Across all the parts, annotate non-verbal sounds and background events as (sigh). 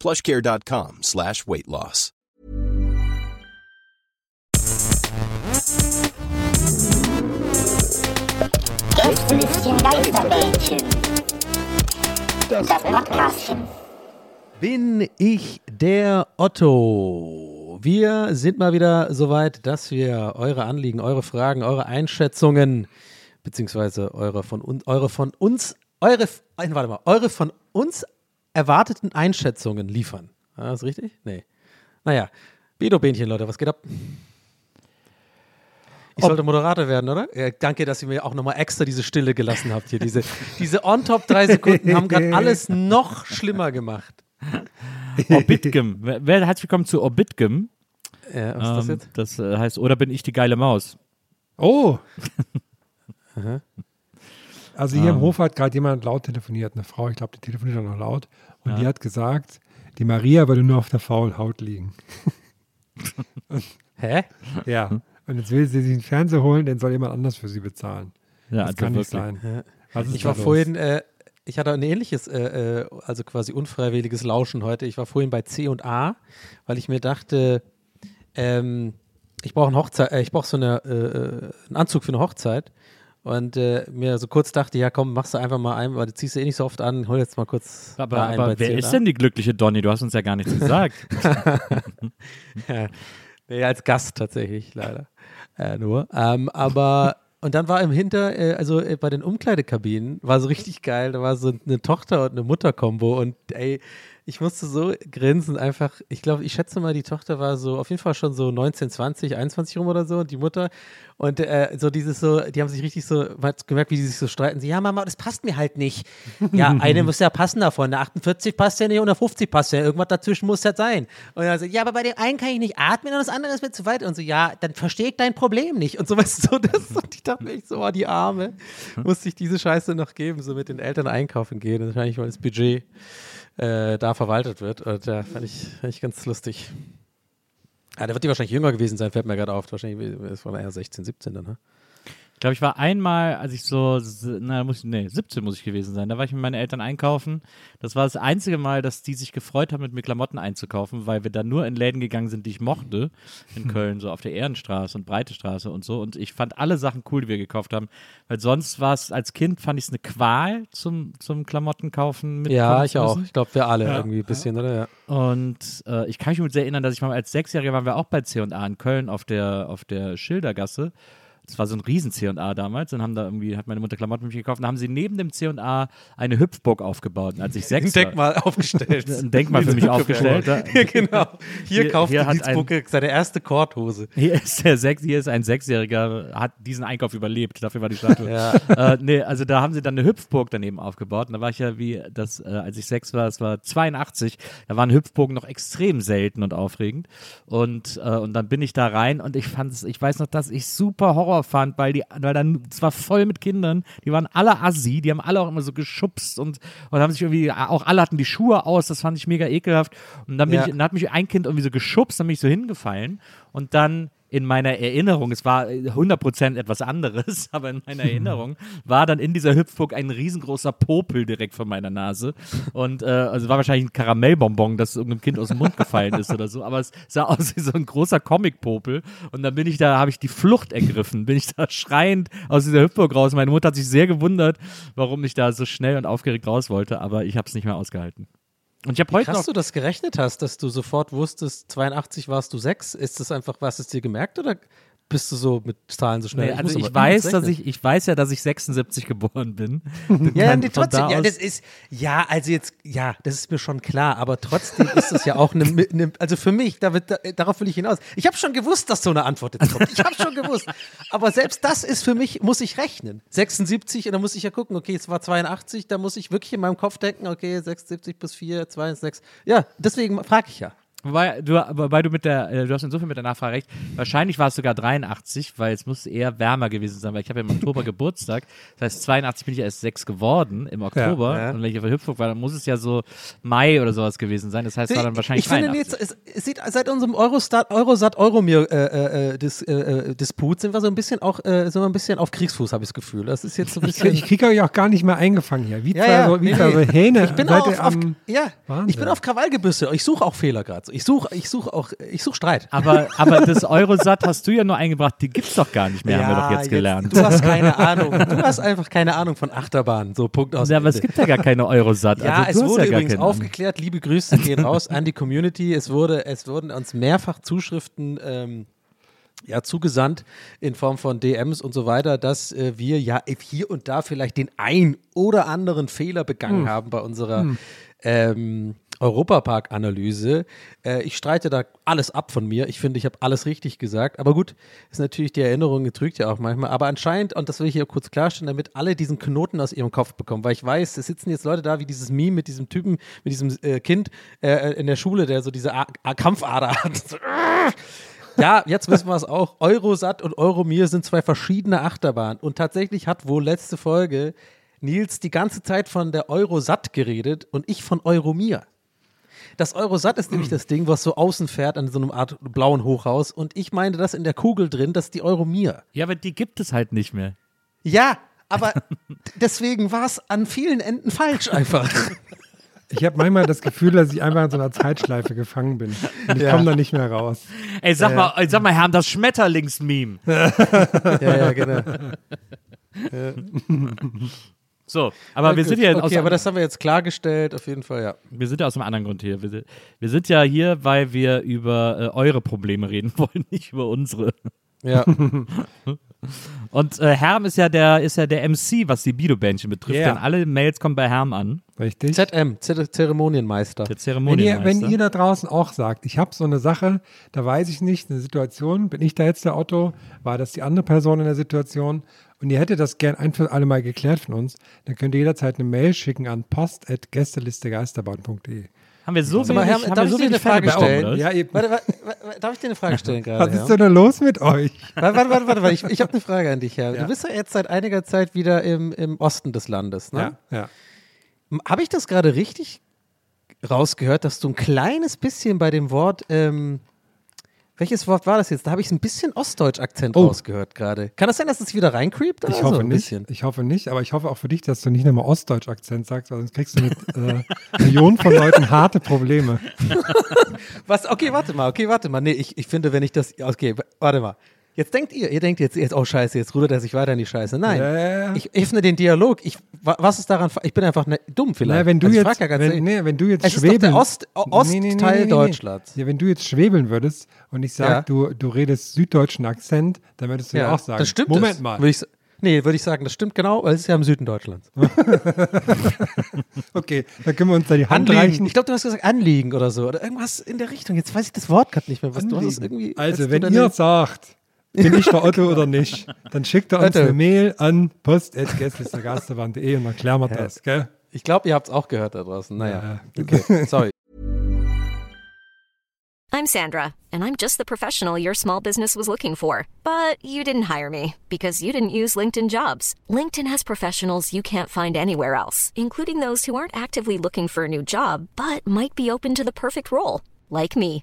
plushcare.com slash weight loss. Bin ich der Otto? Wir sind mal wieder soweit, dass wir eure Anliegen, eure Fragen, eure Einschätzungen, beziehungsweise eure von, eure von uns, eure, warte mal, eure von uns erwarteten Einschätzungen liefern. Ah, ist richtig? Nee. Naja, Bedo-Bähnchen, Leute, was geht ab? Ich sollte Moderator werden, oder? Ja, danke, dass ihr mir auch nochmal extra diese Stille gelassen habt hier. Diese, diese on-top drei Sekunden haben gerade alles noch schlimmer gemacht. Orbitgem. Herzlich willkommen zu Orbitgem. Ja, was ist das Ähm, jetzt? das äh, heißt, oder bin ich die geile Maus? Oh! Also hier Ähm. im Hof hat gerade jemand laut telefoniert, eine Frau, ich glaube, die telefoniert auch noch laut. Und Ja. die hat gesagt, die Maria würde nur auf der faulen Haut liegen. (laughs) Hä? Ja. Und jetzt will sie sich einen Fernseher holen, den soll jemand anders für sie bezahlen. Ja, das also kann nicht wirklich. sein. Was ist Ich war los? vorhin, äh, ich hatte ein ähnliches, äh, äh, also quasi unfreiwilliges Lauschen heute. Ich war vorhin bei C und A, weil ich mir dachte, ähm, ich brauche eine Hochzeit, äh, ich brauche so eine, äh, äh, einen Anzug für eine Hochzeit. Und äh, mir so kurz dachte, ja komm, machst du einfach mal ein, weil du ziehst du eh nicht so oft an, hol jetzt mal kurz Aber, einen aber wer ist denn die glückliche Donny? Du hast uns ja gar nichts gesagt. (laughs) (laughs) Ja, nee, als Gast tatsächlich, leider. Äh, nur. Ähm, aber, und dann war im Hinter, äh, also äh, bei den Umkleidekabinen, war so richtig geil, da war so eine Tochter- und eine Mutter-Kombo und ey, ich musste so grinsen, einfach, ich glaube, ich schätze mal, die Tochter war so auf jeden Fall schon so 19, 20, 21 rum oder so und die Mutter. Und äh, so dieses so, die haben sich richtig so, man hat gemerkt, wie die sich so streiten, sie, ja Mama, das passt mir halt nicht. Ja, eine (laughs) muss ja passen davon, eine 48 passt ja nicht und eine 50 passt ja, irgendwas dazwischen muss das sein. Und dann so, ja, aber bei dem einen kann ich nicht atmen und das andere ist mir zu weit. Und so, ja, dann verstehe ich dein Problem nicht. Und so, weißt du, so, das, und ich dachte echt so, oh, die Arme, musste ich diese Scheiße noch geben, so mit den Eltern einkaufen gehen, wahrscheinlich, weil das Budget äh, da verwaltet wird und ja, fand ich, fand ich ganz lustig. Ja, der wird die wahrscheinlich jünger gewesen sein, fällt mir gerade auf. Wahrscheinlich, das war eher 16, 17 dann, ne? Ich glaube, ich war einmal, als ich so, na, muss ich, nee, 17 muss ich gewesen sein. Da war ich mit meinen Eltern einkaufen. Das war das einzige Mal, dass die sich gefreut haben, mit mir Klamotten einzukaufen, weil wir da nur in Läden gegangen sind, die ich mochte. In Köln, so auf der Ehrenstraße und Breite Straße und so. Und ich fand alle Sachen cool, die wir gekauft haben. Weil sonst war es, als Kind fand ich es eine Qual zum, zum Klamottenkaufen. mitkommen Ja, ich auch. Ich glaube, wir alle irgendwie ein bisschen, oder? Ja. Und äh, ich kann mich gut sehr erinnern, dass ich mal als Sechsjähriger waren wir auch bei C&A in Köln auf der, auf der Schildergasse. Das war so ein riesen C&A damals. Und haben da irgendwie, hat meine Mutter Klamotten mit mir gekauft. Und haben sie neben dem C&A eine Hüpfburg aufgebaut. Und als ich sechs Ein Denkmal aufgestellt. war, (laughs) ein Denkmal für mich aufgestellt. (laughs) Ja, genau. Hier, Hier- kauft hier die hat Dienstbucke seine erste Korthose. Hier ist der Sechs, hier ist ein Sechsjähriger, hat diesen Einkauf überlebt. Dafür war die Statue. (laughs) Ja. äh, nee, also da haben sie dann eine Hüpfburg daneben aufgebaut. Und da war ich ja wie das, äh, als ich sechs war, es war 82, da waren Hüpfburgen noch extrem selten und aufregend. Und, äh, und dann bin ich da rein und ich fand es, ich weiß noch, dass ich super Horror fand, weil die, weil dann, es war voll mit Kindern, die waren alle assi, die haben alle auch immer so geschubst und, und haben sich irgendwie, auch alle hatten die Schuhe aus, das fand ich mega ekelhaft. Und dann, bin Ja. ich, dann hat mich ein Kind irgendwie so geschubst, dann bin ich so hingefallen und dann in meiner Erinnerung, es war äh, 100% etwas anderes, (laughs) aber in meiner Erinnerung war dann in dieser Hüpfburg ein riesengroßer Popel direkt vor meiner Nase. Und äh, also war wahrscheinlich ein Karamellbonbon, das irgendeinem Kind aus dem Mund gefallen ist oder so. Aber es sah aus wie so ein großer Comic-Popel. Und dann bin ich da, habe ich die Flucht ergriffen, bin ich da schreiend aus dieser Hüpfburg raus. Meine Mutter hat sich sehr gewundert, warum ich da so schnell und aufgeregt raus wollte, aber ich habe es nicht mehr ausgehalten. Und ich habe heute Krass, noch du das gerechnet hast, dass du sofort wusstest, 82 warst du 6. Ist das einfach, was es dir gemerkt oder bist du so mit Zahlen so schnell? Nee, also ich aber weiß, dass ich, ich weiß ja, dass ich 76 geboren bin. (laughs) Ja, nee, trotzdem, da ja, das ist, ja, also jetzt, ja, das ist mir schon klar, aber trotzdem ist das ja auch eine, (laughs) eine also für mich, da wird, da, darauf will ich hinaus. Ich habe schon gewusst, dass so eine Antwort jetzt kommt. Ich habe schon gewusst. Aber selbst das ist für mich, muss ich rechnen. 76, und dann muss ich ja gucken, okay, es war 82, da muss ich wirklich in meinem Kopf denken, okay, 76 plus 4, 2, 6. Ja, deswegen frage ich ja. Wobei du, wobei du mit der, äh, du hast insofern mit der Nachfrage recht. Wahrscheinlich war es sogar 83, weil es muss eher wärmer gewesen sein, weil ich habe ja im Oktober (laughs) Geburtstag. Das heißt, 82 bin ich ja erst sechs geworden im Oktober. Ja. Und wenn ich auf der Hüpfung war, dann muss es ja so Mai oder sowas gewesen sein. Das heißt, es war dann wahrscheinlich ich finde 83. jetzt, es, es sieht seit unserem Eurostat, Eurosat, Euromir äh, äh, Dis, äh, äh, Disput sind wir so ein bisschen auch, äh, sind wir ein bisschen auf Kriegsfuß, habe ich das Gefühl. Das ist jetzt so ein Ich, bisschen. ich kriege euch auch gar nicht mehr eingefangen hier. Wie Ja, zwei, ja, so, wie nee, zwei nee. so Hähne. Ich bin auf, auf, ja, Wahnsinn. ich bin auf Krawallgebüsse. Ich suche auch Fehler gerade. Ich suche, ich suche auch, ich suche Streit. aber, aber das Eurosat hast du ja nur eingebracht, die gibt's doch gar nicht mehr, haben wir doch jetzt gelernt. Du hast keine Ahnung. Du hast einfach keine Ahnung von Achterbahn. So Punkt aus. ja, aber es gibt ja gar keine Eurosat. Ja, also, es wurde ja übrigens Ahnung. aufgeklärt. Liebe Grüße gehen raus an die Community. Es wurde, es wurden uns mehrfach Zuschriften ähm, ja, zugesandt in Form von DMs und so weiter, dass äh, wir ja hier und da vielleicht den ein oder anderen Fehler begangen haben bei unserer ähm, Europapark-Analyse. Äh, ich streite da alles ab von mir. Ich finde, ich habe alles richtig gesagt. Aber gut, ist natürlich die Erinnerung getrügt ja auch manchmal. Aber anscheinend, und das will ich hier kurz klarstellen, damit alle diesen Knoten aus ihrem Kopf bekommen, weil ich weiß, es sitzen jetzt Leute da wie dieses Meme mit diesem Typen, mit diesem äh, Kind äh, in der Schule, der so diese A A Kampfader (laughs) hat. Ja, jetzt wissen wir es auch. Eurosat und Euromir sind zwei verschiedene Achterbahnen. Und tatsächlich hat wohl letzte Folge Nils die ganze Zeit von der Eurosat geredet und ich von Euromir. Das Eurosat ist nämlich das Ding, was so außen fährt an so einem Art blauen Hochhaus. Und ich meine das in der Kugel drin, das ist die Euromir. Ja, aber die gibt es halt nicht mehr. Ja, aber (laughs) deswegen war es an vielen Enden falsch einfach. (laughs) Ich habe manchmal das Gefühl, dass ich einfach in so einer Zeitschleife gefangen bin. Und ich Ja. komme da nicht mehr raus. Ey, sag mal, ey, sag mal, Herr, das Schmetterlings-Meme. (laughs) ja, ja, genau. So, aber wir Gut, sind ja okay, aus, aber das haben wir jetzt klargestellt, auf jeden Fall, ja. wir sind ja aus einem anderen Grund hier. Wir, sind- wir sind ja hier, weil wir über äh, eure Probleme reden (laughs) wollen, nicht über unsere. Ja, (laughs) Und äh, Herm ist ja der ist ja der MC, was die Bido-Bändchen betrifft, Yeah. denn alle Mails kommen bei Herm an, Richtig? ZM, Zer- Zeremonienmeister. der Wenn ihr, Zeremonienmeister. wenn ihr da draußen auch sagt, ich habe so eine Sache, da weiß ich nicht, eine Situation, bin ich da jetzt der Otto, war das die andere Person in der Situation und ihr hättet das gern ein für alle Mal geklärt von uns, dann könnt ihr jederzeit eine Mail schicken an post.gästelistegeisterbahn.de. haben wir so wenig, Herm, haben darf wir so ich dir eine Frage stellen? oder? Ja, ihr, Warte, warte, warte, darf ich dir eine Frage stellen gerade? was ja? ist denn da los mit euch? Warte, warte, warte, warte, warte. ich, ich habe eine Frage an dich, Herr. Ja. Du bist ja jetzt seit einiger Zeit wieder im, im Osten des Landes, ne? Ja, ja. Habe ich das gerade richtig rausgehört, dass du ein kleines bisschen bei dem Wort, ähm, welches Wort war das jetzt? Da habe ich ein bisschen Ostdeutsch-Akzent Oh. rausgehört gerade. Kann das sein, dass es wieder reincreept? Ich so? hoffe ein nicht. Bisschen? Ich hoffe nicht, aber ich hoffe auch für dich, dass du nicht nochmal Ostdeutsch-Akzent sagst, weil sonst kriegst du mit äh, Millionen von Leuten harte Probleme. (laughs) Was? Okay, warte mal, okay, warte mal. Nee, ich, ich finde, wenn ich das. Okay, warte mal. Jetzt denkt ihr, ihr denkt jetzt, jetzt, oh Scheiße, jetzt rudert er sich weiter in die Scheiße. Nein. Ja. Ich öffne den Dialog. Ich, wa- was ist daran? Ich bin einfach ne, dumm vielleicht. Na, wenn du also ich jetzt, ja ganz wenn, nee, wenn du jetzt Es ist doch der schwebeln, Ost- Ostteil Deutschlands. Ja, wenn du jetzt schwebeln würdest und ich sage, Ja. du, du redest süddeutschen Akzent, dann würdest du ja, auch sagen, das stimmt. Moment das. mal. Würde ich, nee, würde ich sagen, das stimmt genau, weil es ist ja im Süden Deutschlands. (laughs) Okay, dann können wir uns da die Hand Anliegen. reichen. Ich glaube, du hast gesagt Anliegen oder so. Oder irgendwas in der Richtung. Jetzt weiß ich das Wort gerade nicht mehr. Was, du hast irgendwie, also, als wenn du ihr sagt, bin ich der Otto oder nicht, dann schickt er uns Otto. eine Mail an post.gästlistergasterbahn.de und dann klären wir das, gell? Ich glaube, ihr habt es auch gehört da draußen. Naja. Ja. Okay, sorry. (laughs) I'm Sandra, and I'm just the professional your small business was looking for. But you didn't hire me because you didn't use LinkedIn jobs. LinkedIn has professionals you can't find anywhere else, including those who aren't actively looking for a new job but might be open to the perfect role, like me.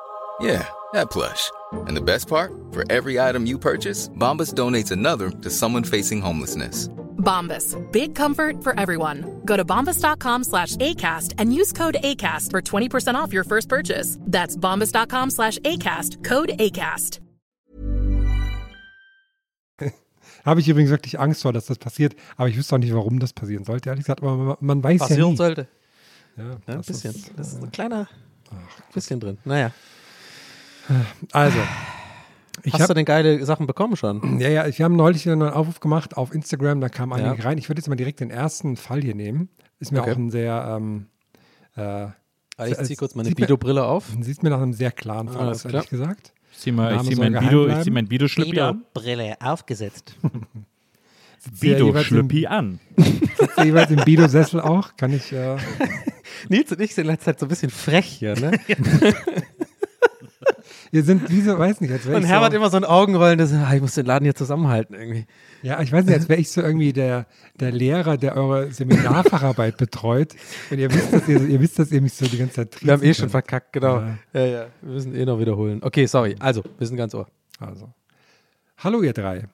Yeah, that plush. And the best part? For every item you purchase, Bombas donates another to someone facing homelessness. Bombas. Big comfort for everyone. Go to bombas.com slash ACAST and use code ACAST for 20% off your first purchase. That's bombas.com slash ACAST. Code ACAST. (laughs) Habe ich übrigens wirklich Angst vor, dass das passiert. Aber ich wüsste auch nicht, warum das passieren sollte, ehrlich gesagt. Aber man, man weiß ja Passieren nie. sollte. Ja, Ja, ein bisschen. ist, das ist ein äh, kleiner bisschen drin. Naja. Also, ich Hast du habe denn geile Sachen bekommen schon? ja, ja, wir haben neulich einen Aufruf gemacht auf Instagram, da kamen einige Ja. rein. Ich würde jetzt mal direkt den ersten Fall hier nehmen. Ist mir Okay. auch ein sehr, ähm, äh, Ah, Ich ziehe kurz meine Bido-Brille auf. sieht mir nach einem sehr klaren Fall aus, ehrlich gesagt. Ich zieh mal, ich zieh mein Bido, ich zieh mein Bido-Schlüppi an. Brille aufgesetzt. (laughs) Im- Bido-Schlüppi an. (laughs) Sitzt ihr jeweils im Bido-Sessel auch? Kann ich, äh, (laughs) Nils und ich sind in letzter Zeit so ein bisschen frech hier, ne? Ihr sind wie so, weiß nicht, als wäre Und ich Herbert so, immer so ein Augenrollen, das, ah, ich muss den Laden hier zusammenhalten irgendwie. Ja, ich weiß nicht, als wäre ich so irgendwie der, der Lehrer, der eure Seminarfacharbeit betreut. Und ihr wisst, dass ihr, ihr wisst, dass ihr mich so die ganze Zeit Wir haben eh schon verkackt, genau. Ja. Ja, ja. Wir müssen eh noch wiederholen. Okay, sorry. Also, wir sind ganz ohr. Also. Hallo ihr drei.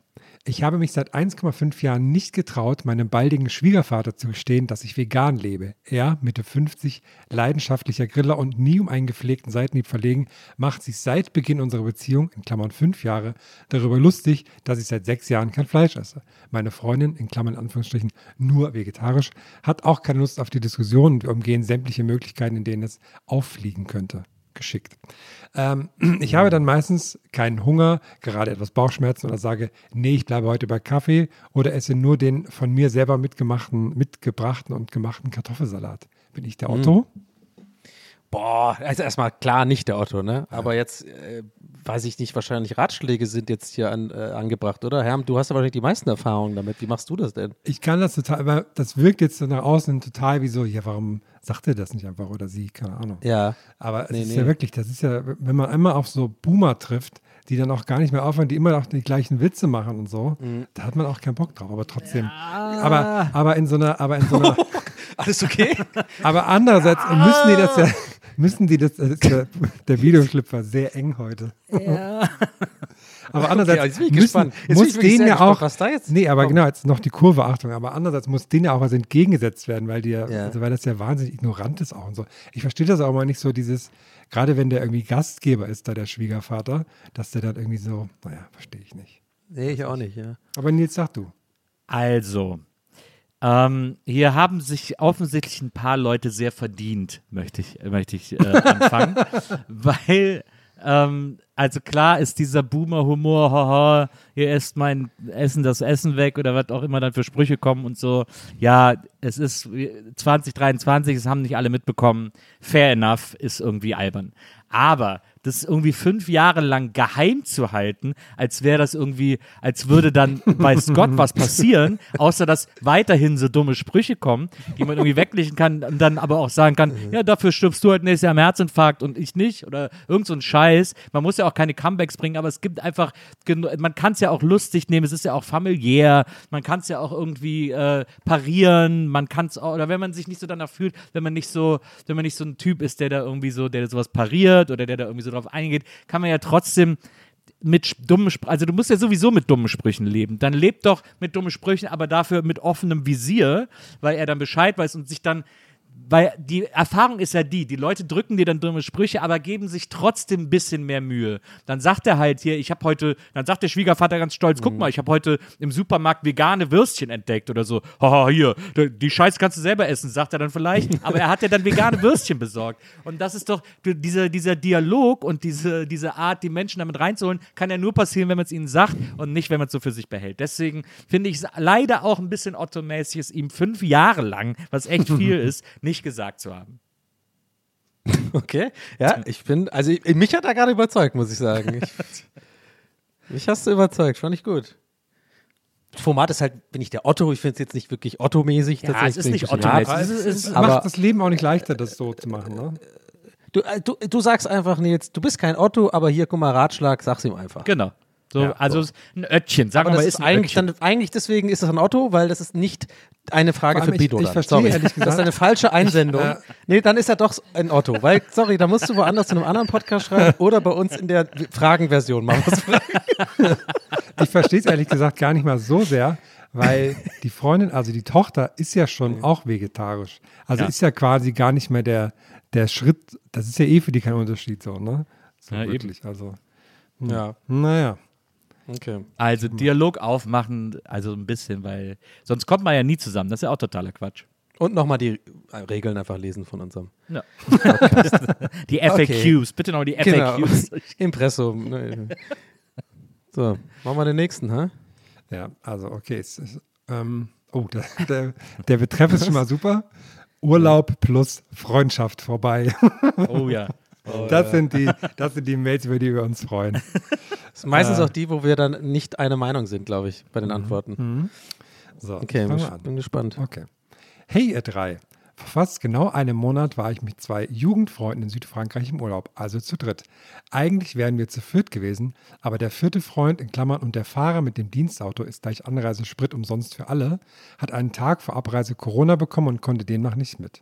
Ich habe mich seit 1,5 Jahren nicht getraut, meinem baldigen Schwiegervater zu gestehen, dass ich vegan lebe. Er, Mitte 50, leidenschaftlicher Griller und nie um einen gepflegten Seitenhieb verlegen, macht sich seit Beginn unserer Beziehung, in Klammern fünf Jahre, darüber lustig, dass ich seit sechs Jahren kein Fleisch esse. Meine Freundin, in Klammern Anführungsstrichen nur vegetarisch, hat auch keine Lust auf die Diskussion und wir umgehen sämtliche Möglichkeiten, in denen es auffliegen könnte geschickt. Ähm, (clears throat) ich habe dann meistens keinen Hunger, gerade etwas Bauchschmerzen oder sage, nee, ich bleibe heute bei Kaffee oder esse nur den von mir selber mitgemachten, mitgebrachten und gemachten Kartoffelsalat. Bin ich der Otto? Boah, also erstmal klar nicht der Otto, ne? Aber jetzt, äh, weiß ich nicht, wahrscheinlich Ratschläge sind jetzt hier an, äh, angebracht, oder? Herm, du hast ja wahrscheinlich die meisten Erfahrungen damit. Wie machst du das denn? Ich kann das total, aber das wirkt jetzt so nach außen total wie so, ja, warum sagt er das nicht einfach oder sie, keine Ahnung. Ja. Aber es Nee, ist nee. ja wirklich, das ist ja, wenn man einmal auf so Boomer trifft, die dann auch gar nicht mehr aufhören, die immer noch die gleichen Witze machen und so, Mhm. da hat man auch keinen Bock drauf. Aber trotzdem, aber, aber in so einer, aber in so einer, (laughs) Alles okay? (laughs) aber andererseits müssen die das ja, (laughs) müssen die das, das ist der, der Videoclip war sehr eng heute. (laughs) Aber andererseits jetzt bin ich müssen, gespannt. Jetzt bin muss denen ja auch, was da jetzt nee, aber kommt. genau, jetzt noch die Kurve, Achtung, aber andererseits muss denen ja auch was entgegengesetzt werden, weil die ja, Ja. also weil das ja wahnsinnig ignorant ist auch und so. Ich verstehe das auch mal nicht so, dieses, gerade wenn der irgendwie Gastgeber ist, da der Schwiegervater, dass der dann irgendwie so, naja, verstehe ich nicht. Nee, ich auch nicht, ja. Aber Nils, sag du. Also, ähm, hier haben sich offensichtlich ein paar Leute sehr verdient, möchte ich, möchte ich äh, (laughs) anfangen. Weil, ähm, also klar ist dieser Boomer-Humor, haha, ihr esst mein Essen, das Essen weg oder was auch immer dann für Sprüche kommen und so. Ja, es ist 2023, es haben nicht alle mitbekommen. Fair enough, ist irgendwie albern. Aber das irgendwie fünf Jahre lang geheim zu halten, als wäre das irgendwie, als würde dann (laughs) weiß Gott was passieren, außer dass weiterhin so dumme Sprüche kommen, die man irgendwie weglächeln kann und dann aber auch sagen kann, ja, dafür stirbst du halt nächstes Jahr am Herzinfarkt und ich nicht oder irgend so ein Scheiß. Man muss ja auch keine Comebacks bringen, aber es gibt einfach, man kann es ja auch lustig nehmen, es ist ja auch familiär, man kann es ja auch irgendwie äh, parieren, man kann es auch, oder wenn man sich nicht so danach fühlt, wenn man nicht so, wenn man nicht so ein Typ ist, der da irgendwie so, der sowas pariert oder der da irgendwie so drauf eingeht, kann man ja trotzdem mit dummen Sprüchen, also du musst ja sowieso mit dummen Sprüchen leben. Dann lebt doch mit dummen Sprüchen, aber dafür mit offenem Visier, weil er dann Bescheid weiß und sich dann weil die Erfahrung ist ja die, die Leute drücken dir dann dumme Sprüche, aber geben sich trotzdem ein bisschen mehr Mühe. Dann sagt er halt hier, ich habe heute, dann sagt der Schwiegervater ganz stolz, guck mal, ich habe heute im Supermarkt vegane Würstchen entdeckt oder so. Haha, hier, die- Scheiße kannst du selber essen, sagt er dann vielleicht, aber er hat ja dann vegane Würstchen besorgt. Und das ist doch, dieser, dieser Dialog und diese, diese Art, die Menschen damit reinzuholen, kann ja nur passieren, wenn man es ihnen sagt und nicht, wenn man es so für sich behält. Deswegen finde ich es leider auch ein bisschen Otto-mäßig, es ihm fünf Jahre lang, was echt viel (laughs) ist, nicht gesagt zu haben. (laughs) Okay. Ja, ich bin, also ich, mich hat er gerade überzeugt, muss ich sagen. Ich, (laughs) mich hast du überzeugt, fand ich gut. Das Format ist halt, bin ich der Otto, ich finde es jetzt nicht wirklich Otto-mäßig. Ja, es ist nicht Otto-mäßig. hart. Es ist- es ist- Aber- Macht das Leben auch nicht leichter, das so zu machen, ne? Du, äh, du, du sagst einfach, Nils, du bist kein Otto, aber hier, guck mal, Ratschlag, sag's ihm einfach. Genau. So, Ja, also so. ein Öttchen, sagen Aber wir mal, das ist eigentlich, dann, eigentlich deswegen ist es ein Otto, weil das ist nicht eine Frage für ich- Bido. ich dann. verstehe sorry. ehrlich Das ist gesagt- eine falsche Einsendung. äh, nee, dann ist er doch ein Otto. Weil, sorry, da musst du woanders zu einem anderen Podcast schreiben oder bei uns in der Fragenversion mal was fragen. Ich verstehe es ehrlich gesagt gar nicht mal so sehr, weil die Freundin, also die Tochter, ist ja schon auch vegetarisch. Also Ja. ist ja quasi gar nicht mehr der, der Schritt, das ist ja eh für die kein Unterschied so, ne? So Ja, eben. wirklich, also. hm. Ja. Naja. Okay. Also Dialog aufmachen, also ein bisschen, weil sonst kommt man ja nie zusammen. Das ist ja auch totaler Quatsch. Und nochmal die Regeln einfach lesen von unserem. Ja. (laughs) die FAQs, bitte noch die Genau. FAQs. (laughs) Impressum. ne? So, machen wir den nächsten, hä? Ja, also okay. Es ist, ähm, oh, der, der, der Betreff ist schon mal (laughs) super. Urlaub plus Freundschaft vorbei. Oh ja. Das sind die, das sind die Mails, über die wir uns freuen. (laughs) Das ist meistens Äh. auch die, wo wir dann nicht eine Meinung sind, glaube ich, bei den Antworten. So, Okay, fangen bin, gespannt. Okay. Hey, ihr drei. Vor fast genau einem Monat war ich mit zwei Jugendfreunden in Südfrankreich im Urlaub, also zu dritt. Eigentlich wären wir zu viert gewesen, aber der vierte Freund in Klammern und der Fahrer mit dem Dienstauto ist gleich Anreisesprit umsonst für alle, hat einen Tag vor Abreise Corona bekommen und konnte demnach nicht mit.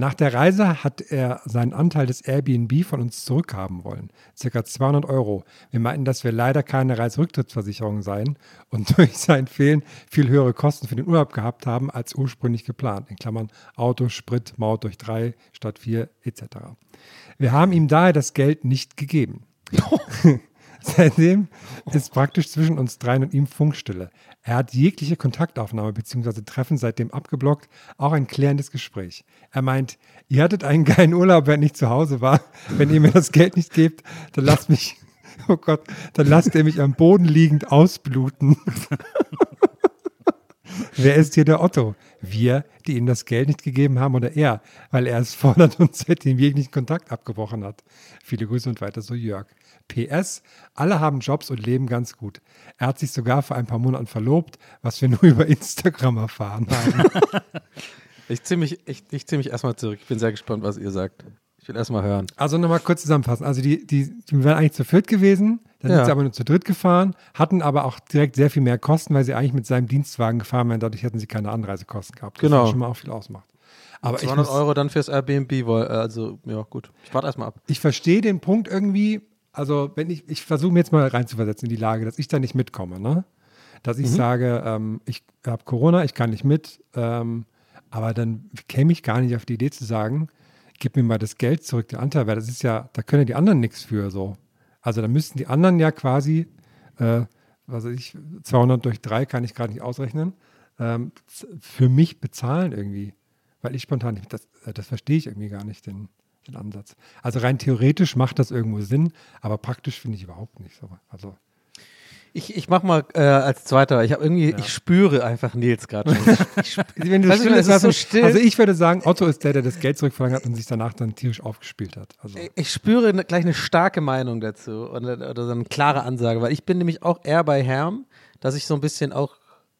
Nach der Reise hat er seinen Anteil des Airbnb von uns zurückhaben wollen. Circa 200 Euro. Wir meinten, dass wir leider keine Reiserücktrittsversicherung seien und (laughs) durch sein Fehlen viel höhere Kosten für den Urlaub gehabt haben als ursprünglich geplant. In Klammern Auto, Sprit, Maut durch drei statt vier etc. Wir haben ihm daher das Geld nicht gegeben. (laughs) Seitdem ist praktisch zwischen uns dreien und ihm Funkstille. Er hat jegliche Kontaktaufnahme bzw. Treffen seitdem abgeblockt, auch ein klärendes Gespräch. Er meint, ihr hattet einen geilen Urlaub, wenn ich zu Hause war. Wenn ihr mir das Geld nicht gebt, dann lasst mich, (laughs) oh Gott, dann lasst ihr mich am Boden liegend ausbluten. (laughs) Wer ist hier der Otto? Wir, die ihm das Geld nicht gegeben haben oder er, weil er es (laughs) fordert und seitdem jeglichen Kontakt abgebrochen hat. Viele Grüße und weiter so Jörg. PS, alle haben Jobs und leben ganz gut. Er hat sich sogar vor ein paar Monaten verlobt, was wir (laughs) nur über Instagram erfahren haben. (laughs) Ich ziehe mich, ich, ich zieh mich erstmal zurück. Ich bin sehr gespannt, was ihr sagt. Ich will erstmal hören. Also nochmal kurz zusammenfassen. Also die, die, die wären eigentlich zu viert gewesen, dann Ja. sind sie aber nur zu dritt gefahren, hatten aber auch direkt sehr viel mehr Kosten, weil sie eigentlich mit seinem Dienstwagen gefahren wären. Dadurch hätten sie keine Anreisekosten gehabt. Was Genau. schon mal auch viel ausmacht. Aber ich, 200 muss, Euro dann fürs Airbnb, woll- also ja gut. Ich warte erstmal ab. ich verstehe den Punkt irgendwie, also wenn ich, ich versuche mir jetzt mal reinzuversetzen in die Lage, dass ich da nicht mitkomme, ne? Dass ich sage, ähm, ich habe Corona, ich kann nicht mit, ähm, aber dann käme ich gar nicht auf die Idee zu sagen, gib mir mal das Geld zurück, den Anteil, weil das ist ja, da können ja die anderen nichts für so. Also da müssten die anderen ja quasi, äh, was weiß ich, 200 durch 3 kann ich gerade nicht ausrechnen, ähm, für mich bezahlen irgendwie. Weil ich spontan das, äh, das verstehe ich irgendwie gar nicht, den, den Ansatz. Also rein theoretisch macht das irgendwo Sinn, aber praktisch finde ich überhaupt nicht so. Also Ich, ich mach mal äh, als zweiter. Ich habe irgendwie, ich spüre einfach Nils gerade (laughs) (laughs) Wenn du Weißt still es ist so still. Also ich würde sagen, Otto ist der, der das Geld zurückverlangt hat und sich danach dann tierisch aufgespielt hat. Also Ich spüre ne, gleich eine starke Meinung dazu oder, oder so eine klare Ansage, weil ich bin nämlich auch eher bei Herm, dass ich so ein bisschen auch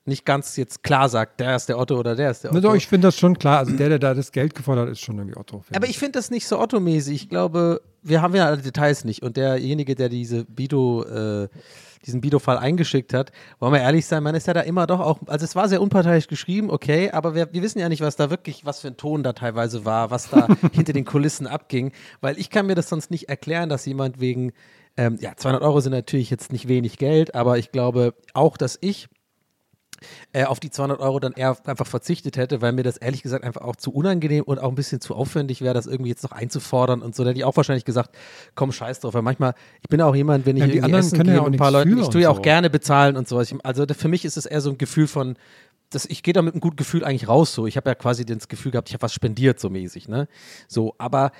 nicht ganz jetzt klar sage, der ist der Otto oder der ist der Na Otto. doch, ich finde das schon klar. Also der, der da das Geld gefordert hat, ist schon irgendwie Otto. Aber ich finde das nicht so Otto-mäßig. Ich glaube, wir haben ja alle Details nicht. Und derjenige, der diese Bido, äh, diesen Bido-Fall eingeschickt hat, wollen wir ehrlich sein, man ist ja da immer doch auch, also es war sehr unparteiisch geschrieben, okay, aber wir, wir wissen ja nicht, was da wirklich, was für ein Ton da teilweise war, was da (laughs) hinter den Kulissen abging, weil ich kann mir das sonst nicht erklären, dass jemand wegen, ähm, ja, 200 Euro sind natürlich jetzt nicht wenig Geld, aber ich glaube auch, dass ich äh, auf die 200 Euro dann eher einfach verzichtet hätte, weil mir das ehrlich gesagt einfach auch zu unangenehm und auch ein bisschen zu aufwendig wäre, das irgendwie jetzt noch einzufordern und so. Da hätte ich auch wahrscheinlich gesagt, komm, scheiß drauf. Weil manchmal, ich bin auch jemand, wenn ich Ja, die anderen essen gehe ja ein paar für ich tue ja auch so. gerne bezahlen und sowas. Ich, also für mich ist es eher so ein Gefühl von, das, ich gehe da mit einem guten Gefühl eigentlich raus. So, ich habe ja quasi das Gefühl gehabt, ich habe was spendiert, so mäßig. Ne? So, aber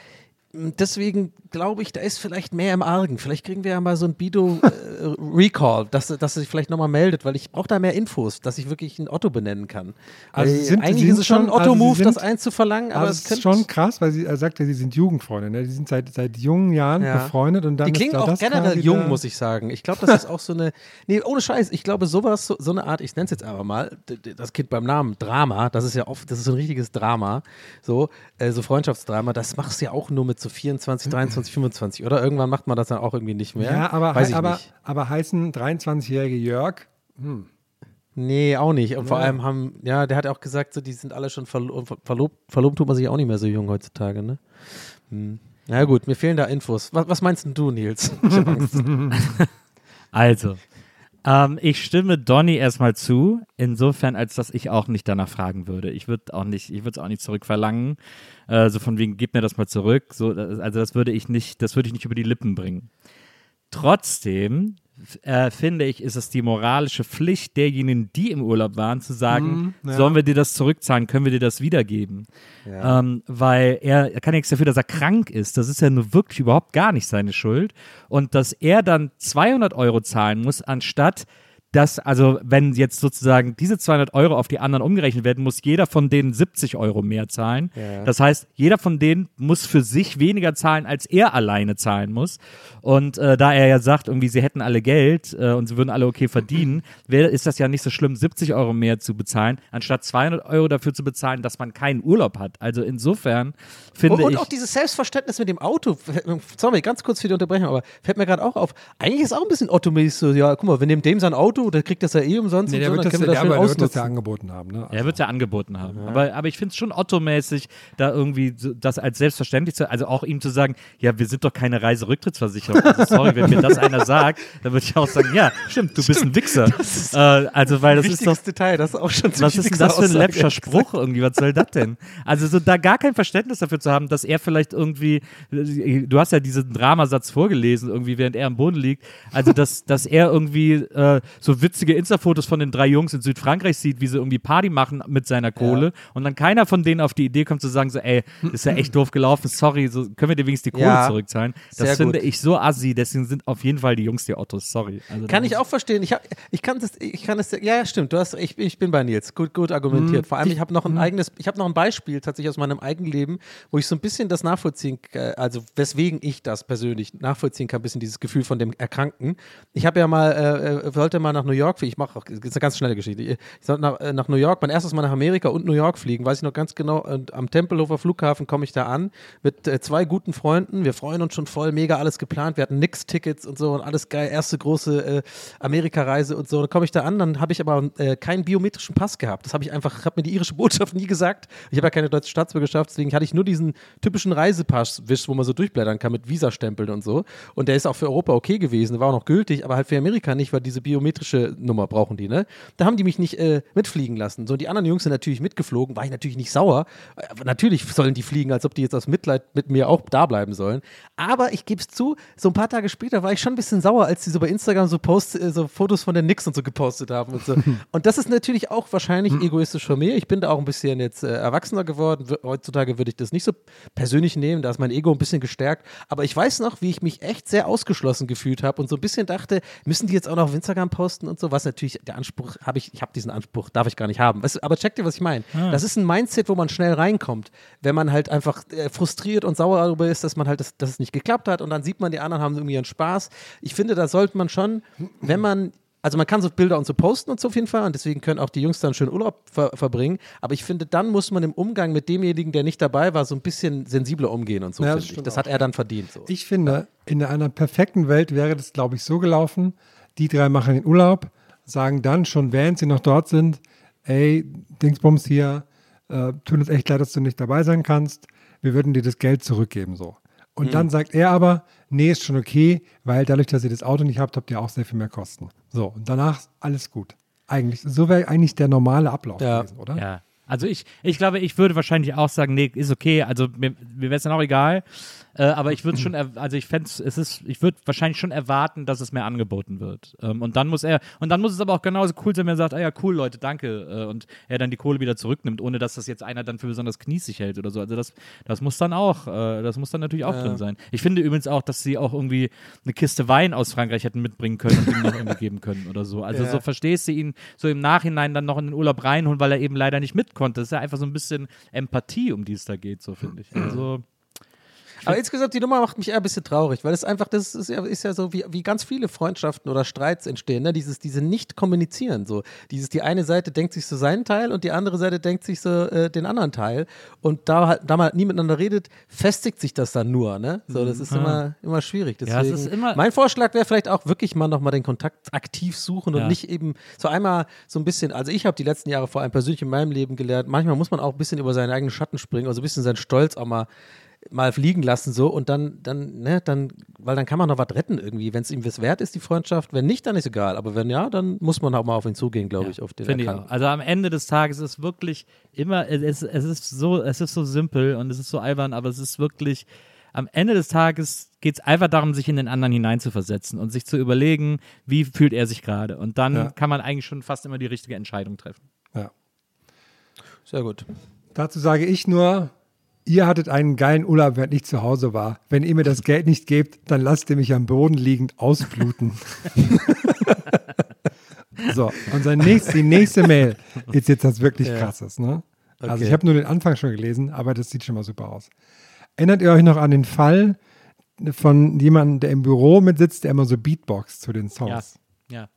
deswegen glaube ich, da ist vielleicht mehr im Argen. Vielleicht kriegen wir ja mal so ein Bido-Recall, dass, dass er sich vielleicht nochmal meldet, weil ich brauche da mehr Infos, dass ich wirklich einen Otto benennen kann. Also Weil sie sind- eigentlich ist es schon ein also Otto-Move, sind- das einzuverlangen, aber also es ist schon krass, weil sie, er sagt ja, sie sind Jugendfreunde. Ne? Die sind seit, seit jungen Jahren Ja. befreundet und dann Die klingen da auch das generell jung, muss ich sagen. Ich glaube, das ist auch so eine. Nee, ohne Scheiß. Ich glaube, sowas, so, so eine Art, ich nenne es jetzt einfach mal, das Kind beim Namen, Drama, das ist ja oft, das ist so ein richtiges Drama. So, äh, so Freundschaftsdrama, das machst du ja auch nur mit zu 24, 23, 25, oder? Irgendwann macht man das dann auch irgendwie nicht mehr. Ja, aber, Weiß ich aber, nicht. aber heißen 23-jährige Jörg, hm, Nee, auch nicht. Und vor Ja. allem haben, ja, der hat auch gesagt, so, die sind alle schon verlo verlobt. Verlobt tut man sich auch nicht mehr so jung heutzutage, ne? Hm. Na gut, mir fehlen da Infos. Was, was meinst denn du, Nils? Ich hab Angst. (laughs) Also, ähm, ich stimme Donny erstmal zu, insofern, als dass ich auch nicht danach fragen würde. Ich würde auch nicht, ich würde es auch nicht zurückverlangen. Äh, so von wegen, gib mir das mal zurück. So, das- also das würde ich nicht, das würde ich nicht über die Lippen bringen. Trotzdem äh, finde ich, ist es die moralische Pflicht derjenigen, die im Urlaub waren, zu sagen, Mhm, ja. sollen wir dir das zurückzahlen, können wir dir das wiedergeben? Ähm, weil er, er kann nichts dafür, dass er krank ist. Das ist ja nur wirklich überhaupt gar nicht seine Schuld. Und dass er dann 200 Euro zahlen muss, anstatt dass, also wenn jetzt sozusagen diese 200 Euro auf die anderen umgerechnet werden, muss jeder von denen 70 Euro mehr zahlen. Ja. Das heißt, jeder von denen muss für sich weniger zahlen, als er alleine zahlen muss. Und äh, da er ja sagt, irgendwie, sie hätten alle Geld äh, und sie würden alle okay verdienen, (laughs) wär, ist das ja nicht so schlimm, 70 Euro mehr zu bezahlen, anstatt 200 Euro dafür zu bezahlen, dass man keinen Urlaub hat. Also insofern finde Und, und ich. auch dieses Selbstverständnis mit dem Auto. Sorry, ganz kurz für die Unterbrechung, aber fällt mir gerade auch auf. Eigentlich ist auch ein bisschen Otto-mäßig so, ja, guck mal, wir nehmen dem sein Auto, der kriegt das ja eh umsonst nee, und der so, wird das, der, das aber der wird das ja ausnutzen. angeboten haben. Ne? Er wird ja angeboten haben. Aber, aber ich finde es schon Otto-mäßig, da irgendwie so, das als selbstverständlich zu, also auch ihm zu sagen, ja, wir sind doch keine Reiserücktrittsversicherung. Also sorry, wenn mir das (laughs) einer sagt, dann würde ich auch sagen, ja, stimmt, du bist ein Wichser. Äh, also, weil das ist doch Detail, das ist auch schon was ist denn das für ein läppscher Spruch irgendwie? Was soll das denn? Also so da gar kein Verständnis dafür zu haben, dass er vielleicht irgendwie, du hast ja diesen Dramasatz vorgelesen, irgendwie während er am Boden liegt, also dass, dass er irgendwie äh, so witzige Insta-Fotos von den drei Jungs in Südfrankreich sieht, wie sie irgendwie Party machen mit seiner Kohle und dann keiner von denen auf die Idee kommt zu sagen so, ey, ist ja echt doof gelaufen, sorry, so können wir dir wenigstens die Kohle Ja, zurückzahlen. sehr Das finde gut. ich so assi, deswegen sind auf jeden Fall die Jungs die Ottos, sorry. Also Kann ich auch verstehen. Ich, hab, ich kann das, ich kann das, ja, ja, stimmt. Du hast, ich, ich bin bei Nils. Gut, gut argumentiert. Vor allem, ich habe noch ein eigenes, ich habe noch ein Beispiel tatsächlich aus meinem Eigenleben, wo ich so ein bisschen das nachvollziehen, äh, also weswegen ich das persönlich nachvollziehen kann, ein bisschen dieses Gefühl von dem Erkrankten. Ich habe ja mal, äh, äh, wollte mal nach New York, ich mache auch, das ist eine ganz schnelle Geschichte. Ich sollte nach, äh, nach New York, mein erstes Mal nach Amerika und New York fliegen, weiß ich noch ganz genau. Und am Tempelhofer Flughafen komme ich da an mit äh, zwei guten Freunden. Wir freuen uns schon voll, mega alles geplant. Wir hatten nix Tickets und so und alles geil. Erste große äh, Amerika-Reise und so. Dann komme ich da an, dann habe ich aber äh, keinen biometrischen Pass gehabt. Das habe ich einfach, habe mir die irische (laughs) Botschaft nie gesagt. Ich habe ja keine deutsche Staatsbürgerschaft, deswegen hatte ich nur diesen typischen Reisepass-Wisch, wo man so durchblättern kann mit Visastempeln und so. Und der ist auch für Europa okay gewesen, der war auch noch gültig, aber halt für Amerika nicht, weil diese biometrische Nummer brauchen die, ne? Da haben die mich nicht äh, mitfliegen lassen. So, die anderen Jungs sind natürlich mitgeflogen, war ich natürlich nicht sauer. Aber natürlich sollen die fliegen, als ob die jetzt aus Mitleid mit mir auch da bleiben sollen. Aber ich gebe es zu, so ein paar Tage später war ich schon ein bisschen sauer, als die so bei Instagram so, Post, äh, so Fotos von den Knicks und so gepostet haben und so. (laughs) und das ist natürlich auch wahrscheinlich egoistisch von mir. Ich bin da auch ein bisschen jetzt äh, erwachsener geworden. Heutzutage würde ich das nicht so persönlich nehmen, da ist mein Ego ein bisschen gestärkt. Aber ich weiß noch, wie ich mich echt sehr ausgeschlossen gefühlt habe und so ein bisschen dachte, müssen die jetzt auch noch auf Instagram posten und so, was natürlich der Anspruch habe ich, ich habe diesen Anspruch, darf ich gar nicht haben. Weißt du, aber check dir, was ich meine. Das ist ein Mindset, wo man schnell reinkommt, wenn man halt einfach äh, frustriert und sauer darüber ist, dass man halt, das, dass es nicht geklappt hat und dann sieht man, die anderen haben irgendwie ihren Spaß. Ich finde, da sollte man schon, wenn man also man kann so Bilder und so posten und so auf jeden Fall und deswegen können auch die Jungs dann schön Urlaub ver verbringen. Aber ich finde, dann muss man im Umgang mit demjenigen, der nicht dabei war, so ein bisschen sensibler umgehen und so. Ja, finde das das hat er dann verdient. So. Ich finde, in einer perfekten Welt wäre das, glaube ich, so gelaufen. Die drei machen den Urlaub, sagen dann schon, während sie noch dort sind, ey, Dingsbums hier, äh, tut uns echt leid, dass du nicht dabei sein kannst. Wir würden dir das Geld zurückgeben, so. Und Mhm. dann sagt er aber, nee, ist schon okay, weil dadurch, dass ihr das Auto nicht habt, habt ihr auch sehr viel mehr Kosten. So, und danach alles gut. Eigentlich, so wäre eigentlich der normale Ablauf Ja. gewesen, oder? Ja. Also ich, ich glaube, ich würde wahrscheinlich auch sagen, nee, ist okay. Also mir, mir wäre es dann auch egal. Äh, aber ich würde schon, also ich fände es ist, ich würde wahrscheinlich schon erwarten, dass es mehr angeboten wird. Ähm, und dann muss er, und dann muss es aber auch genauso cool sein, wenn er sagt, ah ja, cool, Leute, danke. Äh, und er dann die Kohle wieder zurücknimmt, ohne dass das jetzt einer dann für besonders kniesig hält oder so. Also das, das muss dann auch, äh, das muss dann natürlich auch drin sein. Ich finde übrigens auch, dass sie auch irgendwie eine Kiste Wein aus Frankreich hätten mitbringen können und ihm noch irgendwie geben können oder so. Also so verstehst du ihn so im Nachhinein dann noch in den Urlaub reinholen, weil er eben leider nicht mit konnte. Das ist ja einfach so ein bisschen Empathie, um die es da geht, so finde ich. Also Aber insgesamt, die Nummer macht mich eher ein bisschen traurig, weil es einfach, das ist ja, ist ja so, wie, wie ganz viele Freundschaften oder Streits entstehen, ne? Dieses, diese Nicht-Kommunizieren, so. Dieses, die eine Seite denkt sich so seinen Teil und die andere Seite denkt sich so äh, den anderen Teil. Und da, halt, da man nie miteinander redet, festigt sich das dann nur, ne? So, das ist immer, immer schwierig. Deswegen, Ja, ist immer- mein Vorschlag wäre vielleicht auch wirklich mal nochmal den Kontakt aktiv suchen und Ja. nicht eben so einmal so ein bisschen, also ich habe die letzten Jahre vor allem persönlich in meinem Leben gelernt, manchmal muss man auch ein bisschen über seinen eigenen Schatten springen, also ein bisschen seinen Stolz auch mal mal fliegen lassen so und dann dann ne dann weil dann kann man noch was retten irgendwie wenn es ihm was wert ist die Freundschaft wenn nicht dann ist egal aber wenn ja dann muss man auch mal auf ihn zugehen glaube ich auf den Finde ich auch. Also am Ende des Tages ist wirklich immer, es, es ist so, es ist so simpel und es ist so albern, aber es ist wirklich, am Ende des Tages geht es einfach darum, sich in den anderen hineinzuversetzen und sich zu überlegen, wie fühlt er sich gerade. Und dann Ja. kann man eigentlich schon fast immer die richtige Entscheidung treffen. Ja. sehr gut Dazu sage ich nur, ihr hattet einen geilen Urlaub, während ich zu Hause war. Wenn ihr mir das Geld nicht gebt, dann lasst ihr mich am Boden liegend ausbluten. (laughs) so, und sein nächst, die nächste Mail ist jetzt das wirklich Ja. krasses. Ne? Also Okay. ich habe nur den Anfang schon gelesen, aber das sieht schon mal super aus. Erinnert ihr euch noch an den Fall von jemandem, der im Büro mitsitzt, der immer so Beatbox zu den Songs? Ja.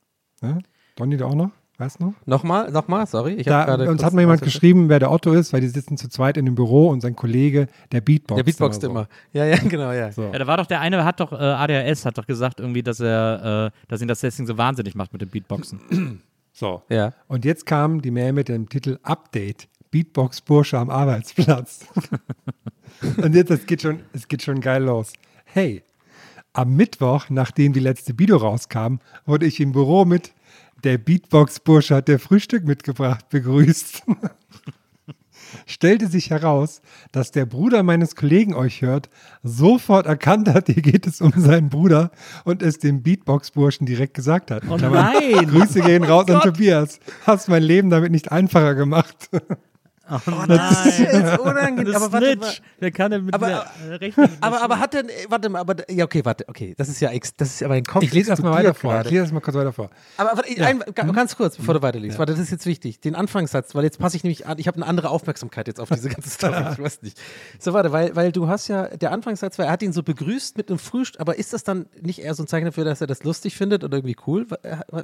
Ne? Donny, du auch noch? Weißt du noch? nochmal nochmal sorry ich Da, uns hat mal jemand geschrieben, wer der Otto ist, weil die sitzen zu zweit in dem Büro und sein Kollege, der Beatbox. der Beatboxt immer ja ja (laughs) genau ja So. Ja, da war doch der eine, hat doch, äh, ADHS hat doch gesagt irgendwie, dass er, äh, dass ihn das deswegen so wahnsinnig macht mit dem Beatboxen. (clears throat) so. ja Und jetzt kam die Mail mit dem Titel Update. Beatbox Bursche am Arbeitsplatz. (laughs) und jetzt, es geht, schon, es geht schon geil los. Hey, am Mittwoch, nachdem die letzte Video rauskam, wurde ich im Büro mit der Beatbox Bursche hat der Frühstück mitgebracht begrüßt. (laughs) Stellte sich heraus, dass der Bruder meines Kollegen euch hört, sofort erkannt hat, hier geht es um seinen Bruder und es dem Beatbox-Burschen direkt gesagt hat. Oh nein! Grüße gehen raus an Tobias. Hast mein Leben damit nicht einfacher gemacht. Oh (laughs) das ist jetzt unangenehm aber warte mal. Wer kann denn mit Aber- äh, Rechnung aber, aber hat denn, äh, warte mal, aber, ja, okay, warte, okay, das ist ja, ex, das ist aber ein Kopf. Ich lese erstmal weiter explodiert vor. gerade. Ich lese erstmal kurz weiter vor. Aber, aber ein, ga- ganz kurz, bevor du weiterliest, warte, das ist jetzt wichtig. Den Anfangssatz, weil jetzt passe ich nämlich an, ich habe eine andere Aufmerksamkeit jetzt auf diese ganze (laughs) Story, ich weiß nicht. So, warte, weil, weil du hast ja, der Anfangssatz war, er hat ihn so begrüßt mit einem Frühstück, aber ist das dann nicht eher so ein Zeichen dafür, dass er das lustig findet oder irgendwie cool?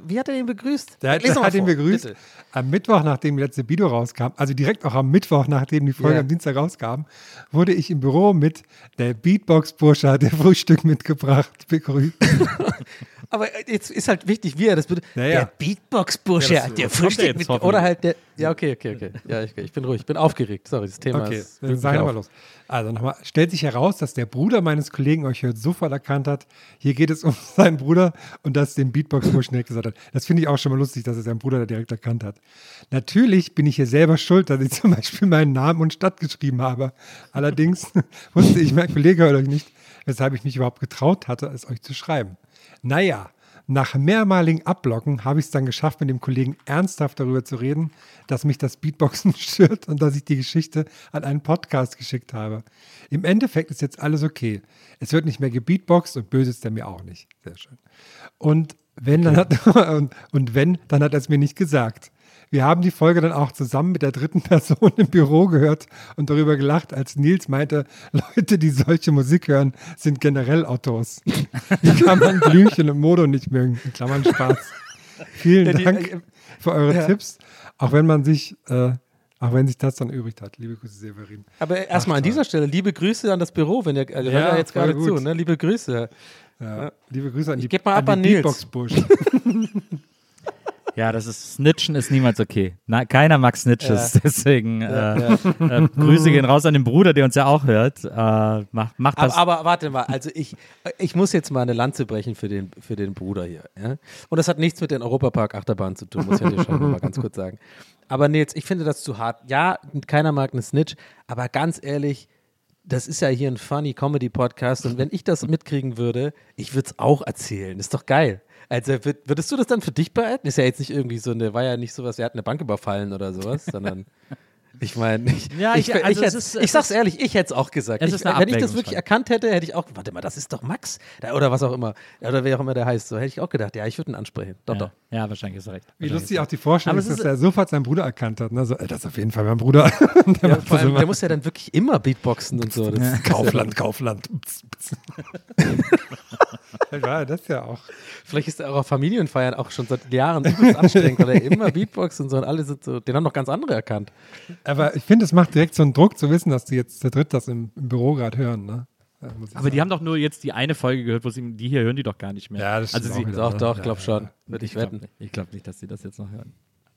Wie hat er ihn begrüßt? Der, hat- der mal hat ihn begrüßt bitte. am Mittwoch, nachdem die letzte Video rauskam, also direkt auch am Mittwoch, nachdem die Folge Ja. am Dienstag rauskam, wurde ich im Büro mit der Beatbox-Bursche der Frühstück mitgebracht begrüßt. (laughs) Aber jetzt ist halt wichtig, wie er das bitte. Ja, ja. Der Beatbox-Bursche Ja, der das kommt ja Frühstück jetzt mit. Oder halt der. Ja, okay, okay, okay. Ja, ich, ich bin ruhig. Ich bin aufgeregt. Sorry, das Thema Okay, ist. dann sagen wir mal los. Also nochmal, stellt sich heraus, dass der Bruder meines Kollegen euch heute sofort erkannt hat, hier geht es um (laughs) seinen Bruder und das dem Beatbox-Burschen direkt gesagt hat. Das finde ich auch schon mal lustig, dass er seinen Bruder da direkt erkannt hat. Natürlich bin ich hier selber schuld, dass ich (laughs) zum Beispiel meinen Namen und Stadt geschrieben habe. Allerdings (laughs) wusste ich, mein Kollege hört euch nicht, weshalb ich mich überhaupt getraut hatte, es euch zu schreiben. Naja, nach mehrmaligen Abblocken habe ich es dann geschafft, mit dem Kollegen ernsthaft darüber zu reden, dass mich das Beatboxen (laughs) stört und dass ich die Geschichte an einen Podcast geschickt habe. Im Endeffekt ist jetzt alles okay. Es wird nicht mehr gebeatboxt und böse ist er mir auch nicht. Sehr schön. Und wenn, dann hat, (laughs) und, und wenn, dann hat er es mir nicht gesagt. Wir haben die Folge dann auch zusammen mit der dritten (laughs) Person im Büro gehört und darüber gelacht, als Nils meinte, (laughs) Leute, die solche Musik hören, sind generell Autos. Kann man Blümchen und Modo nicht mögen? In Klammern Spaß. Vielen Ja, die- Dank äh, für eure ja. Tipps, auch wenn man sich, äh, auch wenn sich das dann übrig hat. Liebe Grüße, Severin. Aber erstmal an dieser Stelle, liebe Grüße an das Büro, wenn ihr, also Ja, hört ja jetzt gerade gut. zu, ne? Liebe Grüße. Ja. Liebe Grüße an die, geb mal ab an an die Nils. Beatbox-Busch. (laughs) Ja, das ist Snitchen ist niemals okay. Na, keiner mag Snitches, deswegen Ja, äh, Äh, Grüße gehen raus an den Bruder, der uns ja auch hört. Äh, macht, macht das. Aber, aber warte mal, also ich, ich muss jetzt mal eine Lanze brechen für den, für den Bruder hier. Ja? Und das hat nichts mit den Europapark-Achterbahnen zu tun, muss ich der Stelle mal ganz kurz sagen. Aber Nils, ich finde das zu hart. Ja, keiner mag eine Snitch, aber ganz ehrlich, das ist ja hier ein funny Comedy-Podcast und wenn ich das mitkriegen würde, ich würde es auch erzählen. Ist doch geil. Also würd- würdest du das dann für dich behalten? Ist ja jetzt nicht irgendwie so eine, war ja nicht sowas, er hat eine Bank überfallen oder sowas, sondern (laughs) Ich meine, ich, Ja, ich, ich- also ich, es ist- ich sag's ist- ehrlich, ich hätte es auch gesagt. Es wenn ich das wirklich erkannt hätte, hätte ich auch, warte mal, das ist doch Max. Oder was auch immer. Oder wer auch immer der heißt. So hätte ich auch gedacht, ja, ich würde ihn ansprechen. Doch, doch. Ja, ja, wahrscheinlich ist er recht. Wie Wahrscheinlich lustig ist auch die Vorstellung ist, dass ist- er sofort seinen Bruder erkannt hat. Ne? So, das ist auf jeden Fall mein Bruder. Der Ja, (laughs) vor allem, der muss ja dann wirklich immer Beatboxen und so. Kaufland, Kaufland. (laughs) Vielleicht war er das ja auch. Vielleicht ist er auch auf Familienfeiern auch schon seit Jahren übelst anstrengend, weil er immer Beatboxt und so und alle sind so, den haben noch ganz andere erkannt. Aber ich finde, es macht direkt so einen Druck zu wissen, dass die jetzt der Dritt das im, im Büro gerade hören. Ne? Ja, Aber die sagen. haben doch nur jetzt die eine Folge gehört, wo sie, die hier hören die doch gar nicht mehr. Ja, das also stimmt sie, auch wieder. Doch, Ja, doch, ja, glaub ja. schon. Würde ich ich glaube wetten. nicht, ich glaub nicht, dass sie das jetzt noch hören.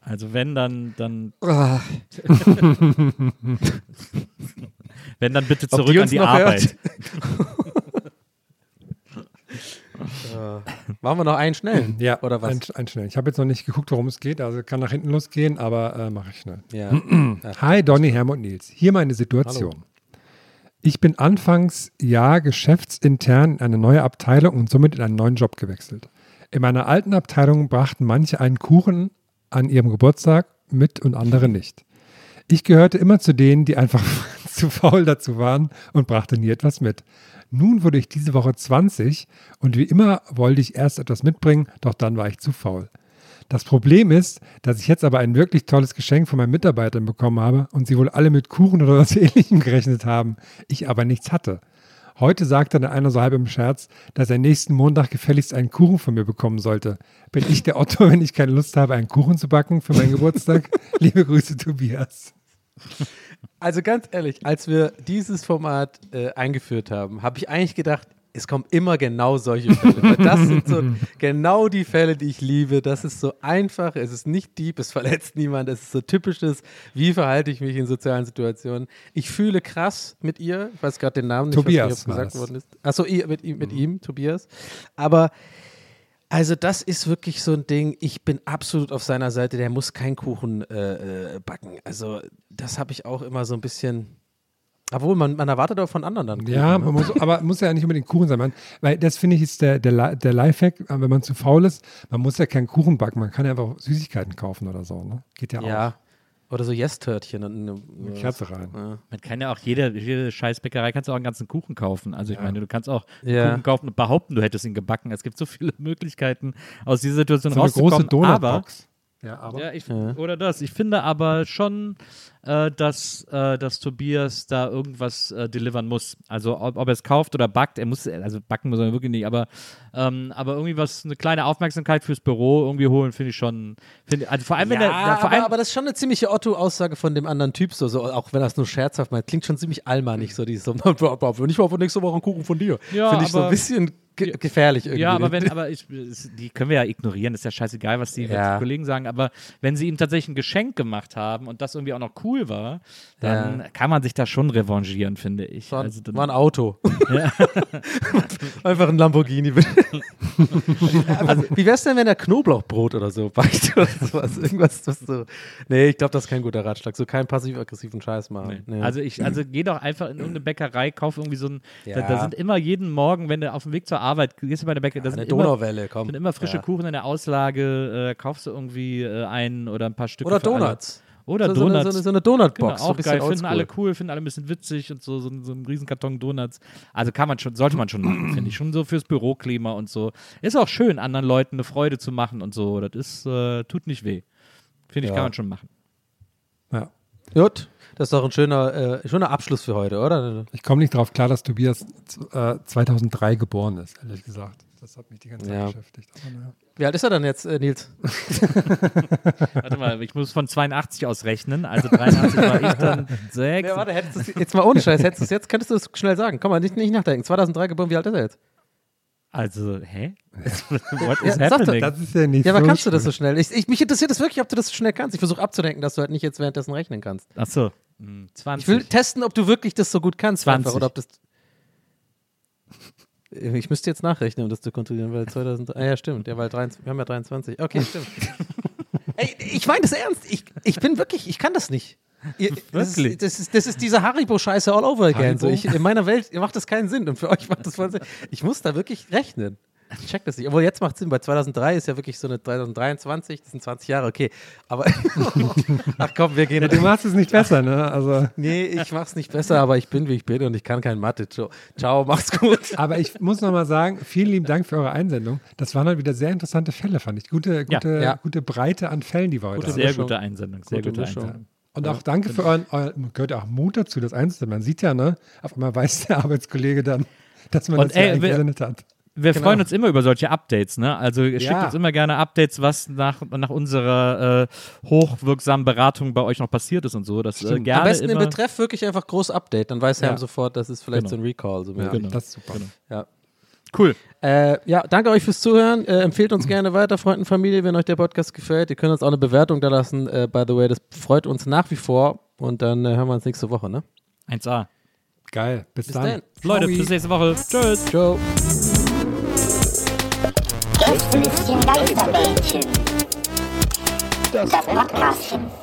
Also wenn, dann, dann (laughs) wenn, dann bitte zurück die an die Arbeit. (laughs) Machen wir noch einen schnellen? Ja, Oder was? Ein, ein schnell. Ich habe jetzt noch nicht geguckt, worum es geht, also kann nach hinten losgehen, aber äh, mache ich schnell. (clears throat) ja. Hi, Donny, Helmut Nils. Hier meine Situation. Ich bin anfangs Jahr geschäftsintern in eine neue Abteilung und somit in einen neuen Job gewechselt. In meiner alten Abteilung brachten manche einen Kuchen an ihrem Geburtstag mit und andere nicht. Ich gehörte immer zu denen, die einfach (laughs) zu faul dazu waren und brachte nie etwas mit. Nun wurde ich diese Woche 20 und wie immer wollte ich erst etwas mitbringen, doch dann war ich zu faul. Das Problem ist, dass ich jetzt aber ein wirklich tolles Geschenk von meinen Mitarbeitern bekommen habe und sie wohl alle mit Kuchen oder was (laughs) ähnlichem gerechnet haben, ich aber nichts hatte. Heute sagte dann einer so halb im Scherz, dass er nächsten Montag gefälligst einen Kuchen von mir bekommen sollte. Bin ich der Otto, (laughs) wenn ich keine Lust habe, einen Kuchen zu backen für meinen Geburtstag? (laughs) Liebe Grüße, Tobias. Also ganz ehrlich, als wir dieses Format äh, eingeführt haben, habe ich eigentlich gedacht, es kommen immer genau solche Fälle. Das sind so (laughs) genau die Fälle, die ich liebe. Das ist so einfach, es ist nicht deep, es verletzt niemand, es ist so typisches, wie verhalte ich mich in sozialen Situationen. Ich fühle krass mit ihr, ich weiß gerade den Namen nicht, Tobias was war gesagt worden ist. Achso, mit, mit ihm, Tobias. Aber also das ist wirklich so ein Ding, ich bin absolut auf seiner Seite, der muss keinen Kuchen äh, äh, backen. Also das habe ich auch immer so ein bisschen, obwohl man, man erwartet auch von anderen dann. Kuchen, Ja, ne? man muss, aber muss ja nicht unbedingt Kuchen sein. Man, weil das finde ich ist der, der, der Lifehack, wenn man zu faul ist, man muss ja keinen Kuchen backen, man kann ja einfach Süßigkeiten kaufen oder so. Ne? Geht ja, ja. Oder so Yes-Törtchen. und eine- auch. Kerze rein. Ja. Man kann ja auch jede, jede Scheißbäckerei kannst du auch einen ganzen Kuchen kaufen. Also ich meine, du kannst auch einen Ja. Kuchen kaufen und behaupten, du hättest ihn gebacken. Es gibt so viele (laughs) Möglichkeiten, aus dieser Situation So eine große rauszukommen. aber Donutbox. Ja, aber. Ja, ich, oder das. Ich finde aber schon, äh, dass, äh, dass Tobias da irgendwas äh, delivern muss. Also ob, ob er es kauft oder backt, er muss, also backen muss er wirklich nicht, aber, ähm, aber irgendwie was, eine kleine Aufmerksamkeit fürs Büro irgendwie holen, finde ich schon, finde, also vor allem, wenn Ja, er, ja, vor aber, allem, aber das ist schon eine ziemliche Otto-Aussage von dem anderen Typ, so, so, auch wenn es nur scherzhaft meint. Klingt schon ziemlich allmannig, so dieses (laughs) so, wenn ich mal nächste Woche einen Kuchen von dir. Ja, Finde ich so ein bisschen ge gefährlich irgendwie. Ja, aber wenn, aber ich, die können wir ja ignorieren, ist ja scheißegal, was die, was Ja. die Kollegen sagen, aber wenn sie ihm tatsächlich ein Geschenk gemacht haben und das irgendwie auch noch cool war, dann Ja. kann man sich da schon revanchieren, finde ich. War, also war ein Auto. (laughs) (laughs) Einfach ein Lamborghini. (laughs) also, wie wär's denn, wenn er Knoblauchbrot oder so backt oder sowas? Irgendwas, das so. Nee, ich glaube, das ist kein guter Ratschlag. So keinen passiv-aggressiven Scheiß machen. Nee. Also ich, also geh doch einfach in irgendeine Bäckerei, kauf irgendwie so ein, da, da sind immer jeden Morgen, wenn du auf dem Weg zur Arbeit gehst du bei der Bäckerei, da sind eine immer, Donauwelle, komm. sind immer frische Ja. Kuchen in der Auslage, äh, kaufst du irgendwie äh, einen oder ein paar Stücke Oder für alle. Donuts. Oder so, so eine- Donuts. So eine, so eine Genau, Donutbox. so auch geil, finden alle cool, finden alle ein bisschen witzig und so, so, so ein Riesenkarton Donuts. Also kann man schon, sollte man schon machen, finde ich. Schon so fürs Büroklima und so. Ist auch schön, anderen Leuten eine Freude zu machen und so. Das ist, äh, tut nicht weh. Finde ich, Ja. kann man schon machen. Ja. Gut, das ist doch ein schöner, äh, schöner Abschluss für heute, oder? Ich komme nicht drauf klar, dass Tobias äh, 2003 geboren ist, ehrlich gesagt. Das hat mich die ganze Zeit Ja. beschäftigt. Aber naja. Wie alt ist er dann jetzt, äh, Nils? (laughs) (laughs) Warte mal, ich muss von 82 aus rechnen. Also 83 war ich dann 6. (laughs) Ja, warte, jetzt mal ohne Scheiß, hättest du es jetzt, könntest du es schnell sagen. Komm mal, nicht, nicht nachdenken. 2003 geboren, wie alt ist er jetzt? Also, hä? (laughs) (laughs) What Ja, is doch, happening? Das ist ja nicht Ja, aber so kannst du das so schnell? Ich, ich, mich interessiert das wirklich, ob du das so schnell kannst. Ich versuche abzudenken, dass du halt nicht jetzt währenddessen rechnen kannst. Achso. Hm, 20. Ich will testen, ob du wirklich das so gut kannst. 20. Einfach, oder ob das. Ich müsste jetzt nachrechnen, um das zu kontrollieren, weil 2000. Ah ja, stimmt. Ja, weil 23, wir haben ja 23. Okay, stimmt. (laughs) Ey, ich meine das ernst. Ich, ich bin wirklich, ich kann das nicht. Ihr, (laughs) das, Wirklich? ist, das, ist, das ist diese Haribo-Scheiße all over again. So, ich, in meiner Welt macht das keinen Sinn und für euch macht das voll Sinn. Ich muss da wirklich rechnen. check das nicht. Obwohl jetzt macht Sinn, bei 2003 ist ja wirklich so eine 2023, das sind 20 Jahre, okay. Aber (laughs) ach komm, wir gehen. Ja, du machst es nicht besser, ne? Also. Nee, ich mach's nicht besser, aber ich bin, wie ich bin und ich kann kein Mathe. Ciao, Ciao macht's gut. (laughs) Aber ich muss nochmal sagen, vielen lieben Dank für eure Einsendung. Das waren halt wieder sehr interessante Fälle, fand ich. Gute, gute, Ja. gute Breite an Fällen, die wir heute Gute haben. Sehr gute Einsendung, sehr Gute gute. Einsendung. Und auch danke für euren, euer, gehört ja auch Mut dazu, das einzustellen. Man sieht ja, ne? Auf einmal weiß der Arbeitskollege dann, dass man Und das ey, eigentlich wir- gesendet hat. Wir Genau. freuen uns immer über solche Updates, ne? Also schickt Ja. uns immer gerne Updates, was nach, nach unserer äh, hochwirksamen Beratung bei euch noch passiert ist und so. Das äh, gerne Am besten immer. im Betreff wirklich einfach groß Update, dann weiß Ja. Herm sofort, das ist vielleicht Genau. so ein Recall. So Ja, Genau. das ist super. ja. Cool. Äh, ja, danke euch fürs Zuhören. Äh, empfehlt uns gerne weiter, Freunde und Familie, wenn euch der Podcast gefällt. Ihr könnt uns auch eine Bewertung da lassen. Äh, by the way, das freut uns nach wie vor. Und dann äh, hören wir uns nächste Woche, ne? 1A. Geil. Bis, Bis dann. dann. Leute, bis nächste Woche. Tschüss. Ciao. Gästelistchen Geisterbällchen. Das Podcastchen.